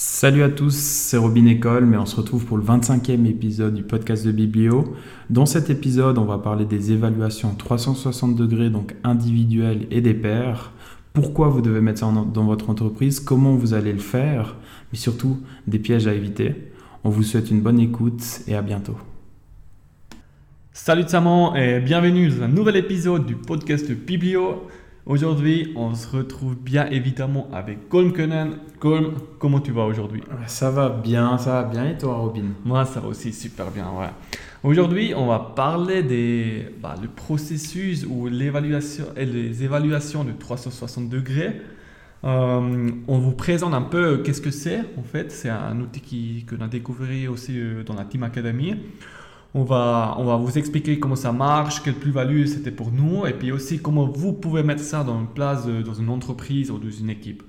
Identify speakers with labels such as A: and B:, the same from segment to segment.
A: Salut à tous, c'est Robin École, mais on se retrouve pour le 25e épisode du podcast de Biblio. Dans cet épisode, on va parler des évaluations 360 degrés, donc individuelles et des pairs. Pourquoi vous devez mettre ça dans votre entreprise, comment vous allez le faire, mais surtout des pièges à éviter. On vous souhaite une bonne écoute et à bientôt.
B: Salut Saman et bienvenue dans un nouvel épisode du podcast de Biblio. Aujourd'hui, on se retrouve bien évidemment avec Colm Kunnen. Colm, comment tu vas aujourd'hui?
A: Ça va bien, ça va bien. Et toi, Robin?
B: Moi, ça va aussi super bien, ouais. Aujourd'hui, on va parler des bah, le processus ou l'évaluation et les évaluations de 360 degrés. Euh, on vous présente un peu qu'est-ce que c'est en fait. C'est un outil qu'on a découvert aussi euh, dans la Team Academy. On va, on va vous expliquer comment ça marche, quelle plus-value c'était pour nous, et puis aussi comment vous pouvez mettre ça dans une place, dans une entreprise ou dans une équipe.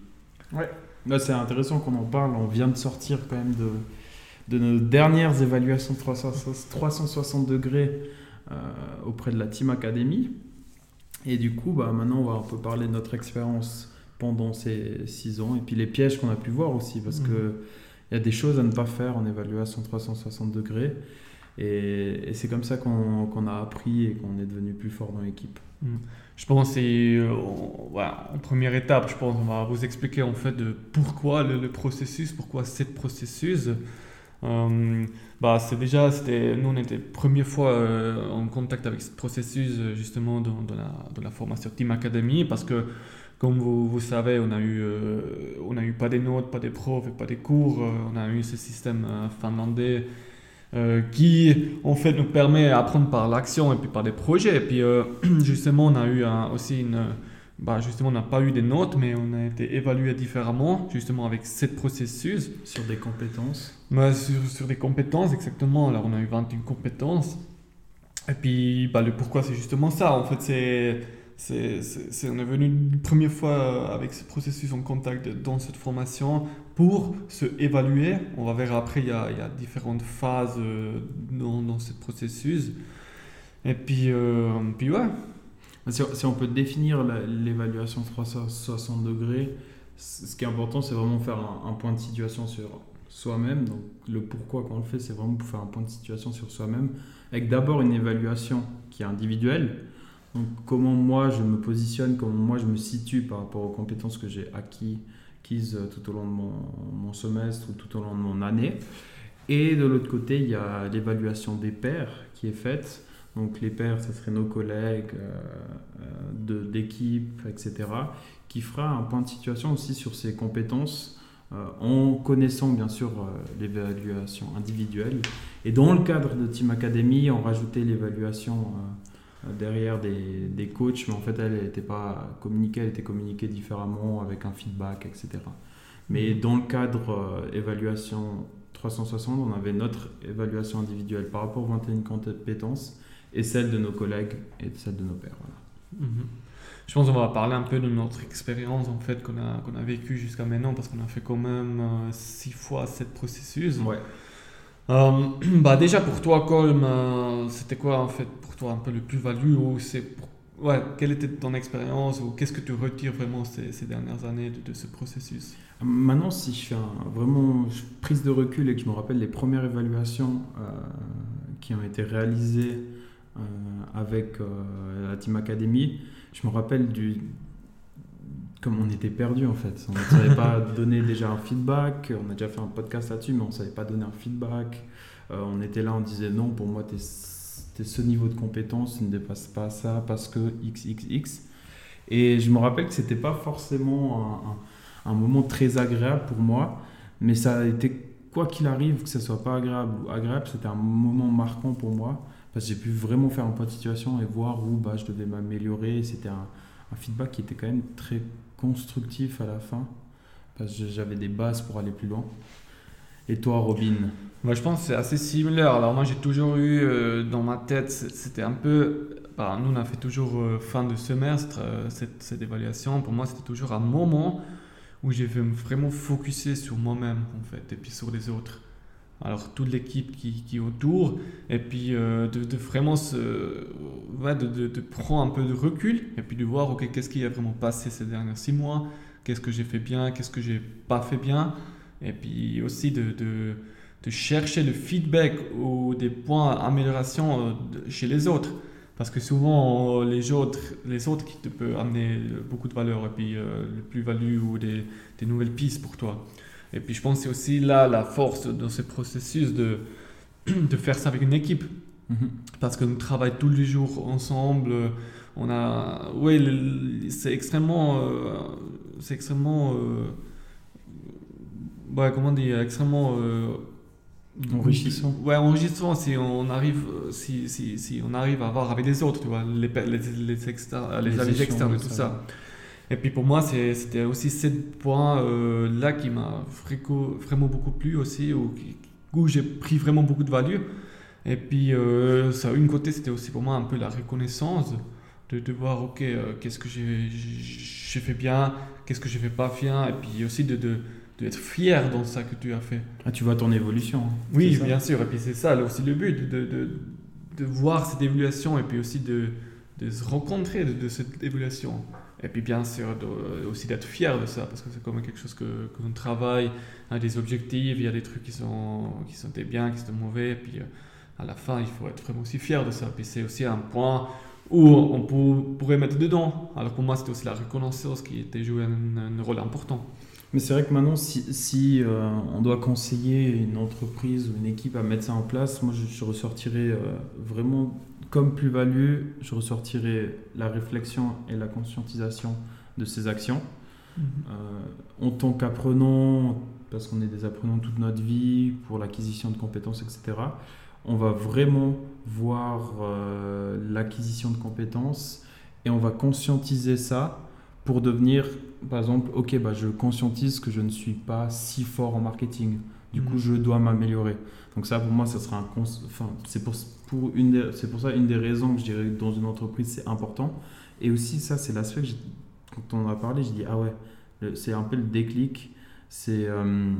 A: Ouais, c'est intéressant qu'on en parle. On vient de sortir quand même de, de nos dernières évaluations de 360 degrés euh, auprès de la Team Academy. Et du coup, bah, maintenant, on va un peu parler de notre expérience pendant ces six ans et puis les pièges qu'on a pu voir aussi, parce mmh. qu'il y a des choses à ne pas faire en évaluation 360 degrés. Et, c'est comme ça qu'on a appris et qu'on est devenu plus fort dans l'équipe.
B: Hmm. Je pense que euh, première étape, je pense qu'on va vous expliquer en fait de pourquoi le, processus, pourquoi ce processus. Euh, bah, c'est déjà, nous on était première fois euh, en contact avec ce processus justement dans, la, formation Team Academy parce que comme vous, vous savez, on a eu, on a eu pas des notes, pas des profs, pas des cours, on a eu ce système finlandais euh, qui en fait nous permet d'apprendre par l'action et puis par des projets. Et puis euh, justement, on a eu aussi une... Bah, justement, on n'a pas eu des notes, mais on a été évalué différemment, justement avec ce processus.
A: Sur des compétences
B: bah, sur, sur, des compétences, exactement. Alors, on a eu 21 compétences. Et puis, bah, le pourquoi, c'est justement ça. En fait, c'est c'est, on est venu une première fois euh, avec ce processus en contact dans cette formation pour se évaluer. On va voir après, il y a, il y a différentes phases euh, dans, dans, ce processus. Et puis, euh, puis ouais.
A: Si, on peut définir l'évaluation 360 degrés, ce qui est important, c'est vraiment faire un, un, point de situation sur soi-même. Donc, le pourquoi quand on le fait, c'est vraiment pour faire un point de situation sur soi-même, avec d'abord une évaluation qui est individuelle donc, comment moi je me positionne, comment moi je me situe par rapport aux compétences que j'ai acquises euh, tout au long de mon, semestre ou tout au long de mon année. Et de l'autre côté, il y a l'évaluation des pairs qui est faite. Donc les pairs, ce seraient nos collègues euh, euh, d'équipe, etc., qui fera un point de situation aussi sur ces compétences en connaissant bien sûr l'évaluation individuelle. Et dans le cadre de Team Academy, on rajoutait l'évaluation derrière des, des, coachs, mais en fait, elle n'était pas communiquée, elle était communiquée différemment avec un feedback, etc. Mais mhm. dans le cadre euh, évaluation 360, on avait notre évaluation individuelle par rapport aux 21 compétences et celle de nos collègues et celle de nos pairs. Voilà.
B: Mhm. Je pense qu'on va parler un peu de notre expérience en fait qu'on a, qu'on a vécu jusqu'à maintenant parce qu'on a fait quand même euh, six fois cette processus.
A: Ouais.
B: Euh, bah déjà pour toi Colm, c'était quoi en fait un peu le plus-value ou c'est ouais, quelle était ton expérience ou qu'est-ce que tu retires vraiment ces, ces dernières années de, ce processus?
A: Maintenant, si je fais un, vraiment prise de recul et que je me rappelle les premières évaluations euh, qui ont été réalisées euh, avec euh, la Team Academy, je me rappelle du, comme on était perdu en fait. On ne savait pas donner déjà un feedback. On a déjà fait un podcast là-dessus, mais on ne savait pas donner un feedback. on était là, on disait non, pour moi, tu es ce niveau de compétence ne dépasse pas ça parce que XXX. Et je me rappelle que c'était pas forcément un, moment très agréable pour moi, mais ça a été, quoi qu'il arrive, que ce soit pas agréable ou agréable, c'était un moment marquant pour moi parce que j'ai pu vraiment faire un point de situation et voir où bah, je devais m'améliorer. C'était un, feedback qui était quand même très constructif à la fin parce que j'avais des bases pour aller plus loin. Et toi, Robin
B: moi, je pense que c'est assez similaire. Alors, moi, j'ai toujours eu euh, dans ma tête, c'était un peu. Bah, nous, on a fait toujours euh, fin de semestre euh, cette, évaluation. Pour moi, c'était toujours un moment où j'ai vraiment focusé sur moi-même, en fait, et puis sur les autres. Alors, toute l'équipe qui, qui, est autour, et puis de, vraiment se, de, de, prendre un peu de recul, et puis de voir, OK, qu'est-ce qui a vraiment passé ces derniers six mois, qu'est-ce que j'ai fait bien, qu'est-ce que j'ai pas fait bien Et puis aussi de, de, chercher le feedback ou des points d'amélioration euh, chez les autres. Parce que souvent, les autres, les autres qui te peuvent amener beaucoup de valeur et puis euh, plus-value ou des, des, nouvelles pistes pour toi. Et puis je pense que c'est aussi là la force dans ce processus de, de faire ça avec une équipe. Mm-hmm. Parce que nous travaillons tous les jours ensemble. On a, oui, c'est extrêmement, euh, c'est extrêmement, euh, ouais, comment dire, extrêmement
A: Enrichissant.
B: Ouais, enrichissant si on arrive, si, si, si, on arrive à voir avec les autres, tu vois, les, les, les, externes, les, avis externes et tout ça. Et puis pour moi, c'était aussi ce point euh, là qui m'a vraiment beaucoup plu aussi, où, où j'ai pris vraiment beaucoup de valeur. Et puis, euh, ça, une côté, c'était aussi pour moi un peu la reconnaissance de, de voir, ok, euh, qu'est-ce que j'ai fait bien, qu'est-ce que j'ai fait pas bien, et puis aussi de, de d'être fier dans ça que tu as fait.
A: Ah, tu vois ton évolution. Hein.
B: Oui, bien sûr. Et puis c'est ça aussi le but, de, de, de, voir cette évolution et puis aussi de, de se rencontrer de, cette évolution. Et puis bien sûr aussi d'être fier de ça, parce que c'est comme quelque chose que, que l'on travaille, il y a des objectifs, il y a des trucs qui sont, qui sont des bien, qui sont mauvais, et puis euh, à la fin, il faut être vraiment aussi fier de ça. Puis c'est aussi un point où on pourrait mettre dedans. Alors pour moi, c'était aussi la reconnaissance qui était joué un rôle important.
A: Mais c'est vrai que maintenant, si, si euh, on doit conseiller une entreprise ou une équipe à mettre ça en place, moi je, ressortirais euh, vraiment comme plus-value, je ressortirais la réflexion et la conscientisation de ces actions. Mhm. Euh, en tant qu'apprenant, parce qu'on est des apprenants toute notre vie, pour l'acquisition de compétences, etc., on va vraiment voir l'acquisition de compétences et on va conscientiser ça pour devenir, par exemple, ok, bah, je conscientise que je ne suis pas si fort en marketing. Du coup, mhm. je dois m'améliorer. Donc ça, pour moi, ça sera un... Enfin, c'est pour, pour, une pour ça une des raisons que je dirais que dans une entreprise, c'est important. Et aussi, ça, c'est l'aspect que quand on en a parlé, je dis, ah ouais, c'est un peu le déclic. C'est... Euh,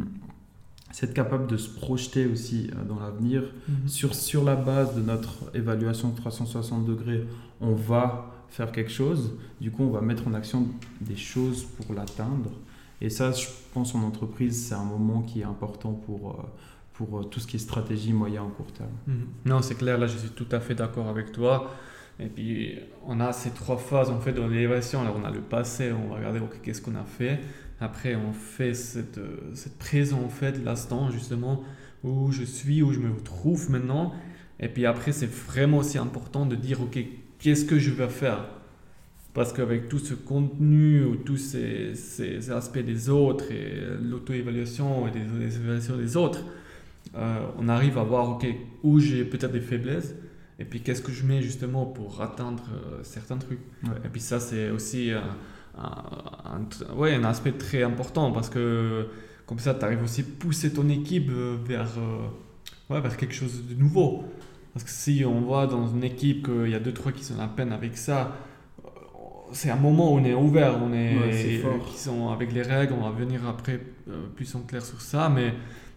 A: être capable de se projeter aussi euh, dans l'avenir. Mhm. Sur, sur la base de notre évaluation de 360 degrés, on va faire quelque chose. Du coup, on va mettre en action des choses pour l'atteindre. Et ça, je pense en entreprise, c'est un moment qui est important pour, euh, pour euh, tout ce qui est stratégie moyen ou court terme.
B: Mhm. Non, c'est clair, là, je suis tout à fait d'accord avec toi. Et puis, on a ces trois phases en fait dans l'élévation. Alors, on a le passé, on va regarder qu'est-ce qu'on a fait? Après, on fait cette, euh, cette présent en fait, l'instant justement où je suis, où je me trouve maintenant. Et puis après, c'est vraiment aussi important de dire, ok, qu'est-ce que je vais faire? Parce qu'avec tout ce contenu, ou tous ces, ces, aspects des autres, et l'auto-évaluation et des, évaluations des autres, euh, on arrive à voir ok où j'ai peut-être des faiblesses, et puis qu'est-ce que je mets justement pour atteindre euh, certains trucs. Et puis ça, c'est aussi un, ouais, un aspect très important, parce que comme ça, tu arrives aussi à pousser ton équipe vers, euh, ouais, vers quelque chose de nouveau. Parce que si on voit dans une équipe qu'il y a deux, trois qui sont à peine avec ça, c'est un moment où on est ouvert, on est, qui sont avec les règles, on va venir après euh, plus en clair sur ça, mais,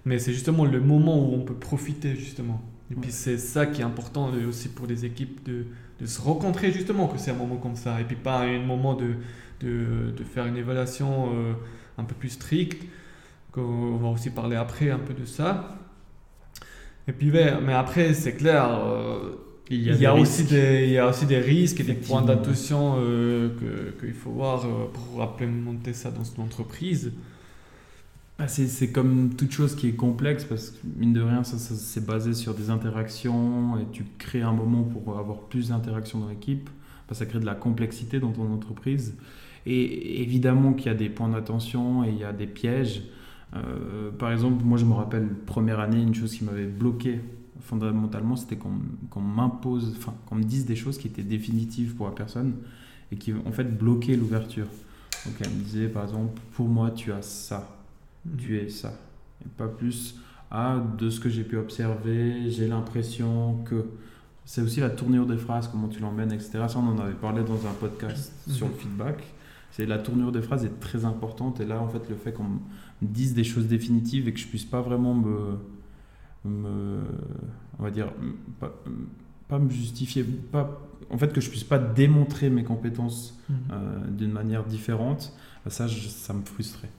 B: mais c'est justement le moment où on peut profiter justement. Et puis c'est ça qui est important aussi pour les équipes de, de se rencontrer justement, que c'est un moment comme ça, et puis pas un moment de, de, de faire une évaluation euh, un peu plus stricte, qu'on va aussi parler après un peu de ça. Et puis, mais après, c'est clair, euh, il, y a, aussi des, il y a aussi des risques et des points d'attention euh, qu'il faut voir euh, pour implémenter ça dans une entreprise.
A: Ah, c'est comme toute chose qui est complexe parce que, mine de rien, ça, c'est basé sur des interactions et tu crées un moment pour avoir plus d'interactions dans l'équipe. ça crée de la complexité dans ton entreprise. Et évidemment qu'il y a des points d'attention et il y a des pièges. Euh, par exemple, moi je me rappelle, première année, une chose qui m'avait bloqué fondamentalement, c'était qu'on m'impose, enfin qu'on me dise des choses qui étaient définitives pour la personne et qui en fait bloquaient l'ouverture. Donc elle me disait par exemple, pour moi tu as ça, mhm. tu es ça, et pas plus. Ah, de ce que j'ai pu observer, j'ai l'impression que c'est aussi la tournure des phrases, comment tu l'emmènes, etc. Ça, on en avait parlé dans un podcast mhm. sur le feedback. C'est la tournure des phrases est très importante et là, en fait, le fait qu'on disent des choses définitives et que je puisse pas vraiment me, me on va dire, pas, pas, me justifier, pas, en fait que je puisse pas démontrer mes compétences mhm. euh, d'une manière différente, ça, ça me frustrait.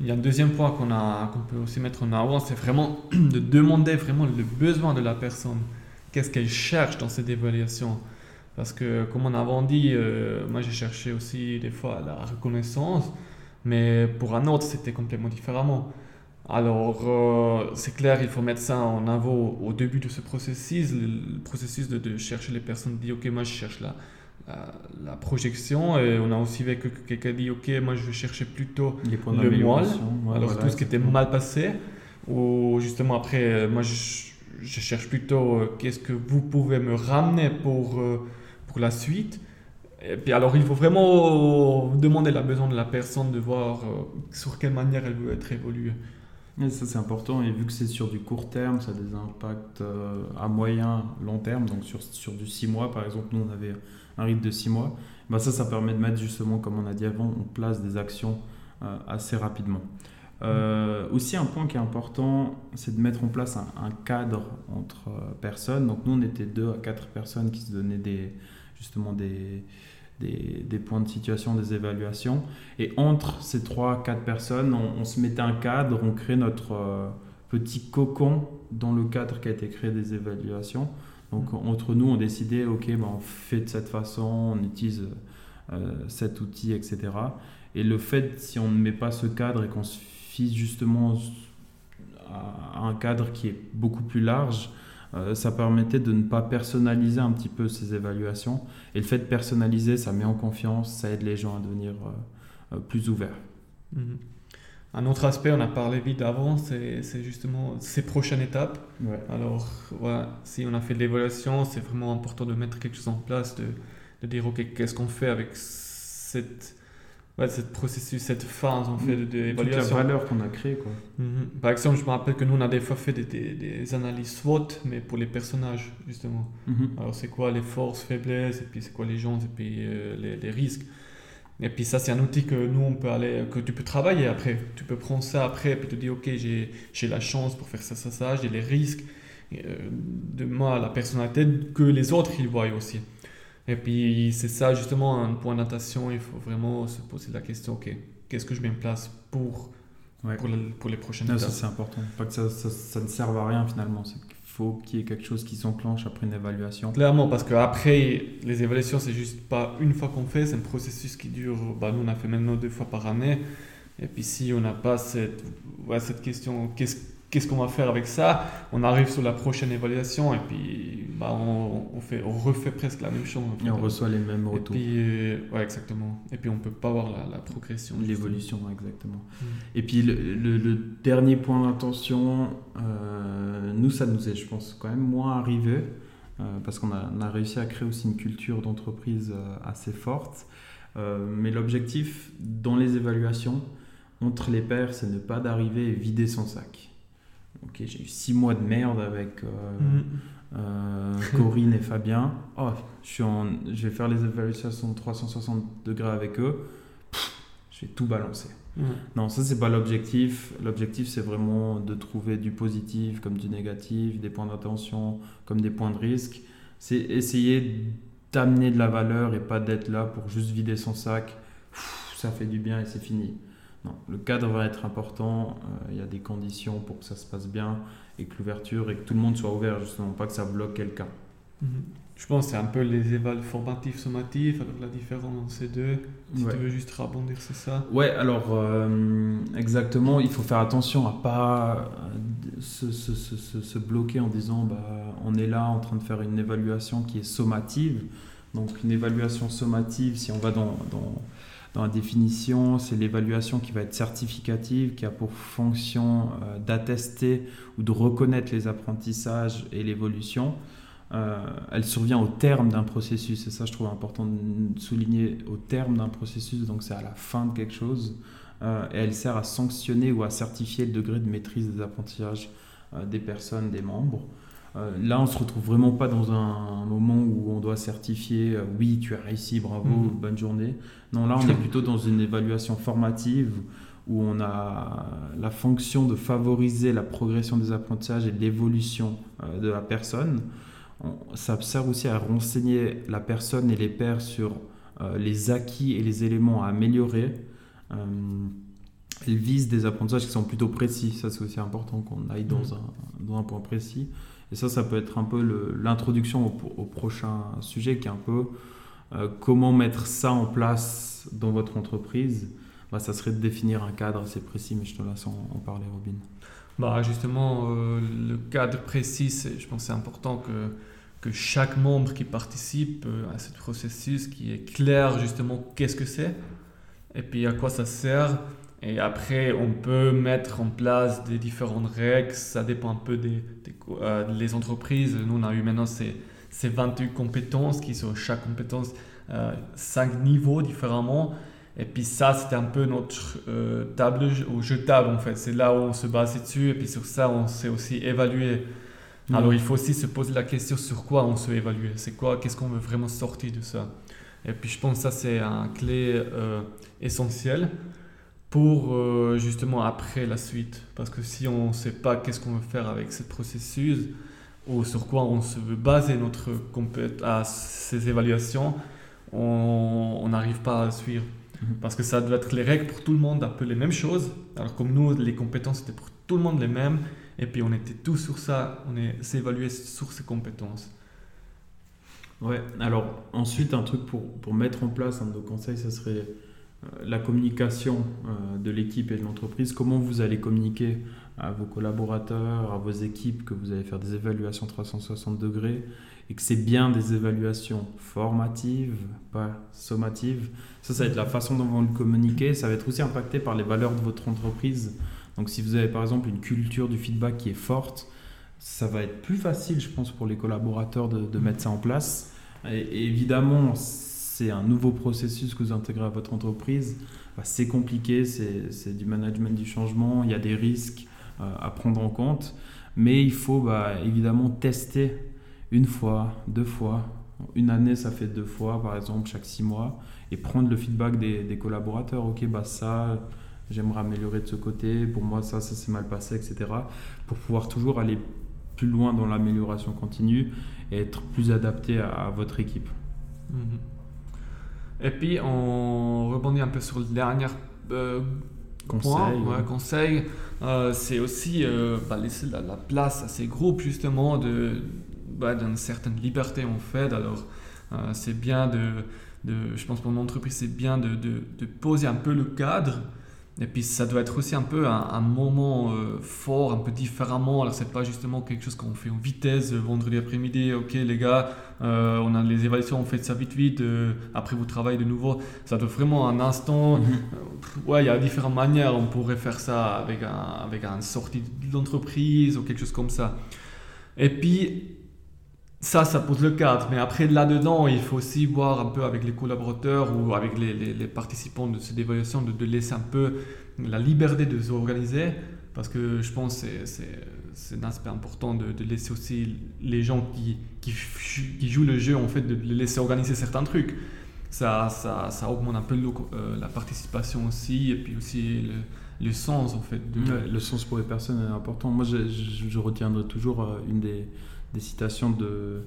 B: Il y a un deuxième point qu'on qu'on peut aussi mettre en avant, c'est vraiment de demander vraiment le besoin de la personne. Qu'est-ce qu'elle cherche dans cette évaluation Parce que, comme on a dit, euh, moi j'ai cherché aussi des fois la reconnaissance, mais pour un autre c'était complètement différemment. Alors, euh, c'est clair, il faut mettre ça en avant au début de ce processus, le, processus de, chercher les personnes, dit ok, moi je cherche la, la, projection, et on a aussi vu que quelqu'un dit ok, moi je vais chercher plutôt le moelle, alors tout ce qui était mal passé, ou justement après, euh, moi je, je cherche plutôt euh, qu'est-ce que vous pouvez me ramener pour, pour la suite. Et puis alors, il faut vraiment demander la besoin de la personne de voir sur quelle manière elle veut être évoluée.
A: Et ça, c'est important. Et vu que c'est sur du court terme, ça a des impacts euh, à moyen, long terme. Donc, sur, sur du 6 mois, par exemple, nous, on avait un rythme de 6 mois. Bah, ça, ça permet de mettre justement, comme on a dit avant, on place des actions euh, assez rapidement. Euh, aussi, un point qui est important, c'est de mettre en place un, un cadre entre personnes. Donc, nous, on était deux à quatre personnes qui se donnaient des, justement des des, points de situation, des évaluations. Et entre ces trois, quatre personnes, on, se mettait un cadre, on crée notre euh, petit cocon dans le cadre qui a été créé des évaluations. Donc mm. entre nous, on décidait, ok, ben, on fait de cette façon, on utilise euh, cet outil, etc. Et le fait, si on ne met pas ce cadre et qu'on se justement à un cadre qui est beaucoup plus large, euh, ça permettait de ne pas personnaliser un petit peu ces évaluations. Et le fait de personnaliser, ça met en confiance, ça aide les gens à devenir euh, euh, plus ouverts.
B: Mhm. Un autre aspect, on a parlé vite avant, c'est justement ces prochaines étapes. Alors, si on a fait de l'évaluation, c'est vraiment important de mettre quelque chose en place, de, de dire, OK, qu'est-ce qu'on fait avec cette ouais, cette processus, cette phase en fait d'évaluation.
A: la valeur qu'on a créée quoi.
B: Mhm. Par exemple, je me rappelle que nous on a des fois fait des, des, analyses SWOT, mais pour les personnages justement. Mhm. Alors c'est quoi les forces, faiblesses, et puis c'est quoi les gens, et puis euh, les, les, risques. Et puis ça c'est un outil que nous on peut aller, que tu peux travailler après. Tu peux prendre ça après et puis te dire ok j'ai la chance pour faire ça, ça, ça, j'ai les risques euh, de moi, la personnalité que les autres ils voient aussi. Et puis, c'est ça, justement, un point d'attention. Il faut vraiment se poser la question ok, qu'est-ce que je mets en place pour, pour, pour, les prochaines
A: étapes? c'est important. Pas que ça, ça, ne serve à rien finalement. Il faut qu'il y ait quelque chose qui s'enclenche après une évaluation.
B: Clairement, parce qu'après, les évaluations, c'est juste pas une fois qu'on fait, c'est un processus qui dure. Bah, nous, on a fait maintenant deux fois par année. Et puis, si on n'a pas cette, ouais, cette question, qu'est-ce qu'est-ce qu'on va faire avec ça? On arrive sur la prochaine évaluation et puis bah, on, fait, on refait presque la même chose.
A: Et on reçoit les mêmes retours.
B: Et puis, euh, ouais, exactement. Et puis on peut pas voir la, progression.
A: L'évolution, exactement. Mm. Et puis le, dernier point d'attention, euh, nous, ça nous est, je pense, quand même moins arrivé. Euh, parce qu'on a, a, réussi à créer aussi une culture d'entreprise assez forte. mais l'objectif dans les évaluations, entre les pairs, c'est ne pas d'arriver et vider son sac ok, j'ai eu six mois de merde avec euh, mm. euh, Corinne et Fabien. Oh, je, suis en, je vais faire les évaluations de 360 degrés avec eux. je vais tout balancer. Mm. Non, ça, c'est pas l'objectif. L'objectif, c'est vraiment de trouver du positif comme du négatif, des points d'attention comme des points de risque. C'est essayer d'amener de la valeur et pas d'être là pour juste vider son sac. ça fait du bien et c'est fini. Non, le cadre va être important, euh, il y a des conditions pour que ça se passe bien et que l'ouverture et que tout le monde soit ouvert, justement, pas que ça bloque quelqu'un.
B: Mhm. Je pense que c'est un peu les évals formatifs, sommatifs, avec la différence entre ces deux. Si tu veux juste rebondir, c'est ça?
A: Ouais, alors euh, exactement, il faut faire attention à pas euh, se, se, se, se, bloquer en disant bah, on est là en train de faire une évaluation qui est sommative. Donc une évaluation sommative, si on va dans, dans dans la définition, c'est l'évaluation qui va être certificative, qui a pour fonction euh, d'attester ou de reconnaître les apprentissages et l'évolution. Euh, elle survient au terme d'un processus, et ça je trouve important de souligner au terme d'un processus, donc c'est à la fin de quelque chose, euh, et elle sert à sanctionner ou à certifier le degré de maîtrise des apprentissages des personnes, des membres. Euh, là, on se retrouve vraiment pas dans un, moment où on doit certifier euh, oui, tu as réussi, bravo, mhm. bonne journée. Non, là, on est plutôt dans une évaluation formative où on a la fonction de favoriser la progression des apprentissages et l'évolution euh, de la personne. ça sert aussi à renseigner la personne et les pairs sur les acquis et les éléments à améliorer. elles visent des apprentissages qui sont plutôt précis. Ça, c'est aussi important qu'on aille dans,
B: Mhm.
A: un, dans un point précis. Et ça, ça peut être un peu l'introduction au, prochain sujet qui est un peu euh, comment mettre ça en place dans votre entreprise. Bah, ça serait de définir un cadre assez précis, mais je te laisse en, parler, Robin.
B: Bah, justement, euh, le cadre précis, je pense que c'est important que, que chaque membre qui participe euh, à ce processus, qui est clair justement qu'est-ce que c'est et puis à quoi ça sert. Et après, on peut mettre en place des différentes règles. Ça dépend un peu des, euh, les entreprises. Nous, on a eu maintenant ces, ces 28 compétences qui sont chaque compétence euh, 5 niveaux différemment. Et puis ça, c'était un peu notre euh, table au jeu de table en fait. C'est là où on se base dessus et puis sur ça, on sait aussi évaluer. Alors il faut aussi se poser la question sur quoi on se veut évaluer. C'est quoi, qu'est-ce qu'on veut vraiment sortir de ça? Et puis je pense que ça c'est un clé euh, essentiel pour euh, justement après la suite. Parce que si on ne sait pas qu'est-ce qu'on veut faire avec ce processus ou sur quoi on se veut baser notre compét à ces évaluations, on n'arrive pas à suivre.
A: Mhm.
B: Parce que ça doit être les règles pour tout le monde, un peu les mêmes choses. Alors comme nous, les compétences étaient pour tout le monde les mêmes. Et puis on était tous sur ça, on est s'évaluait sur ces compétences.
A: Ouais, alors ensuite, un truc pour, pour mettre en place un de nos conseils, ça serait la communication euh, de l'équipe et de l'entreprise. Comment vous allez communiquer à vos collaborateurs, à vos équipes, que vous allez faire des évaluations 360 degrés et que c'est bien des évaluations formatives, pas sommatives? Ça, ça va être la façon dont vous le communiquez. Ça va être aussi impacté par les valeurs de votre entreprise. Donc si vous avez par exemple une culture du feedback qui est forte, ça va être plus facile, je pense, pour les collaborateurs de, mettre ça en place. Et évidemment, c'est un nouveau processus que vous intégrez à votre entreprise. Bah, c'est compliqué, c'est du management du changement, il y a des risques euh, à prendre en compte. Mais il faut bah, évidemment tester une fois, deux fois. Une année, ça fait deux fois, par exemple, chaque six mois. Et prendre le feedback des, collaborateurs. Ok, bah ça, j'aimerais améliorer de ce côté. Pour moi, ça, ça s'est mal passé, etc. Pour pouvoir toujours aller plus loin dans l'amélioration continue et être plus adapté à, à votre équipe.
B: Mhm. Et puis on rebondit un peu sur le dernier euh,
A: Conseil.
B: point, ouais, conseil. Euh, c'est aussi euh, bah, laisser la, la place à ces groupes justement de bah, d'une certaine liberté en fait. Alors euh, c'est bien de, de, je pense pour mon entreprise c'est bien de, de, de poser un peu le cadre. Et puis ça doit être aussi un peu un, un moment euh, fort, un peu différemment. Alors c'est pas justement quelque chose qu'on fait en vitesse euh, vendredi après-midi. Ok les gars, euh, on a les évaluations, on fait ça vite vite. après vous travaillez de nouveau. Ça doit vraiment un instant.
A: Mhm.
B: Ouais, il y a différentes manières. On pourrait faire ça avec un avec un sortie de l'entreprise ou quelque chose comme ça. Et puis ça, ça pose le cadre. Mais après, là-dedans, il faut aussi voir un peu avec les collaborateurs ou avec les, participants de cette évaluation de, laisser un peu la liberté de s'organiser. Parce que je pense que c'est- un aspect important de, laisser aussi les gens qui, qui, jouent le jeu, en fait, de laisser organiser certains trucs. Ça, ça, ça augmente un peu euh, la participation aussi, et puis aussi le, le sens, en fait.
A: Le sens pour les personnes est important. Moi, je retiendrai toujours euh, une des, des citations de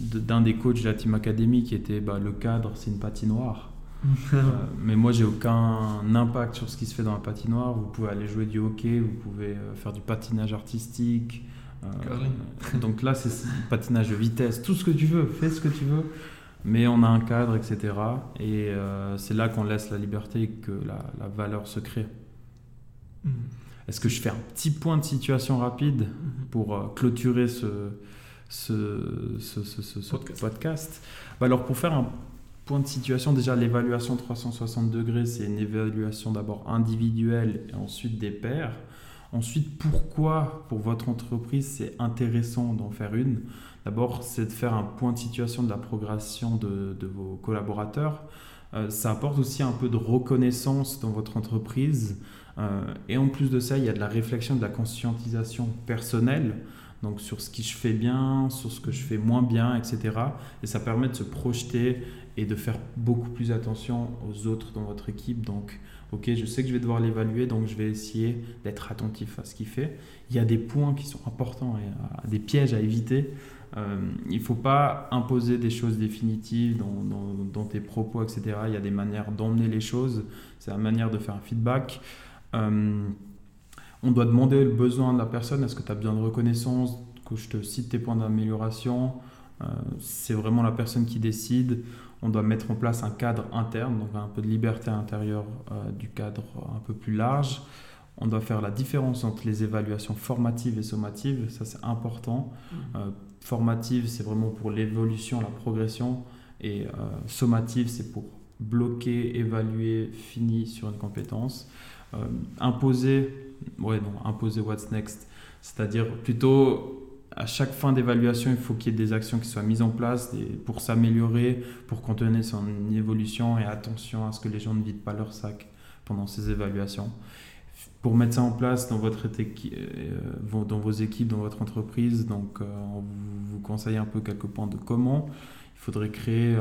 A: d'un des coachs de la Team Academy qui était bah, le cadre, c'est une patinoire. Euh, mais moi, j'ai aucun impact sur ce qui se fait dans la patinoire. Vous pouvez aller jouer du hockey, vous pouvez euh, faire du patinage artistique. euh, donc là, c'est patinage de vitesse, tout ce que tu veux, fais ce que tu veux. Mais on a un cadre, etc. Et euh, c'est là qu'on laisse la liberté et que la, la valeur se crée.
B: Mhm.
A: Est-ce que je fais un petit point de situation rapide
B: Mhm.
A: pour euh, clôturer ce, ce, ce, ce- ce-
B: podcast,
A: Bah Alors pour faire un point de situation, déjà l'évaluation 360 degrés, c'est une évaluation d'abord individuelle et ensuite des pairs. Ensuite, pourquoi pour votre entreprise c'est intéressant d'en faire une? D'abord, c'est de faire un point de situation de la progression de, de vos collaborateurs. Euh, ça apporte aussi un peu de reconnaissance dans votre entreprise. Euh, et en plus de ça, il y a de la réflexion, de la conscientisation personnelle, donc sur ce que je fais bien, sur ce que je fais moins bien, etc. Et ça permet de se projeter et de faire beaucoup plus attention aux autres dans votre équipe. Donc, ok, je sais que je vais devoir l'évaluer, donc je vais essayer d'être attentif à ce qu'il fait. Il y a des points qui sont importants et euh, des pièges à éviter. Euh, il ne faut pas imposer des choses définitives dans tes propos, etc. Il y a des manières d'emmener les choses. C'est la manière de faire un feedback. Euh, on doit demander le besoin de la personne. Est-ce que tu as besoin de reconnaissance Que je te cite tes points d'amélioration. Euh, c'est vraiment la personne qui décide. On doit mettre en place un cadre interne, donc un peu de liberté intérieure euh, du cadre un peu plus large. On doit faire la différence entre les évaluations formatives et sommatives. Ça, c'est important. Mmh. formative, c'est vraiment pour l'évolution, la progression. Et sommative, c'est pour bloquer, évaluer, fini sur une compétence. imposer, ouais, non, imposer what's next. C'est-à-dire plutôt à chaque fin d'évaluation, il faut qu'il y ait des actions qui soient mises en place pour s'améliorer, pour contenir son évolution et attention à ce que les gens ne vident pas leur sac pendant ces évaluations. Pour mettre ça en place dans, votre euh, dans vos équipes, dans votre entreprise, donc euh, on vous conseille un peu quelques points de comment. Il faudrait créer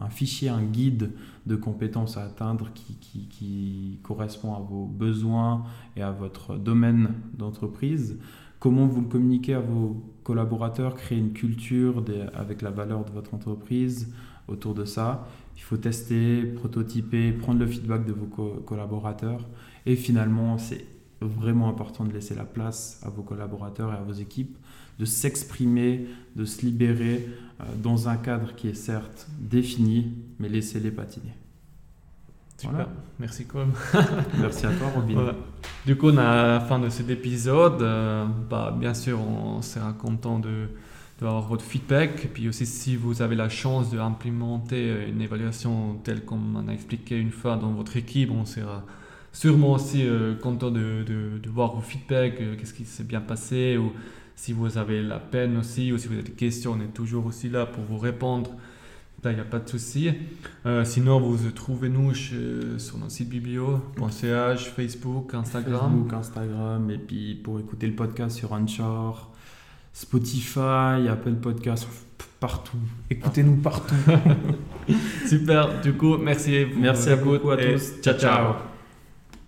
A: un, fichier, un guide de compétences à atteindre qui, correspond à vos besoins et à votre domaine d'entreprise. Comment vous le communiquez à vos collaborateurs, créer une culture avec la valeur de votre entreprise autour de ça? Il faut tester, prototyper, prendre le feedback de vos collaborateurs. Et finalement, c'est vraiment important de laisser la place à vos collaborateurs et à vos équipes de s'exprimer, de se libérer euh, dans un cadre qui est certes défini, mais laissez-les patiner.
B: Super, merci Com.
A: merci à toi Robin.
B: Du coup, on a à la fin de cet épisode. Euh, bah, bien sûr, on sera content de, d'avoir votre feedback. Et puis aussi, si vous avez la chance d'implémenter une évaluation telle qu'on m'en a expliqué une fois dans votre équipe, on sera sûrement aussi euh, content de, de, de, voir vos feedbacks, qu'est-ce qui s'est bien passé, ou si vous avez la peine aussi, ou si vous avez des questions, on est toujours aussi là pour vous répondre. Là, il n'y a pas de souci. Euh, sinon, vous trouvez nous sur notre site biblio.ch, Facebook, Instagram.
A: Facebook, Instagram, et puis pour écouter le podcast sur Anchor, Spotify, Apple Podcast, partout. Écoutez-nous partout.
B: Super, du coup, merci.
A: Merci à beaucoup à tous.
B: Ciao, ciao.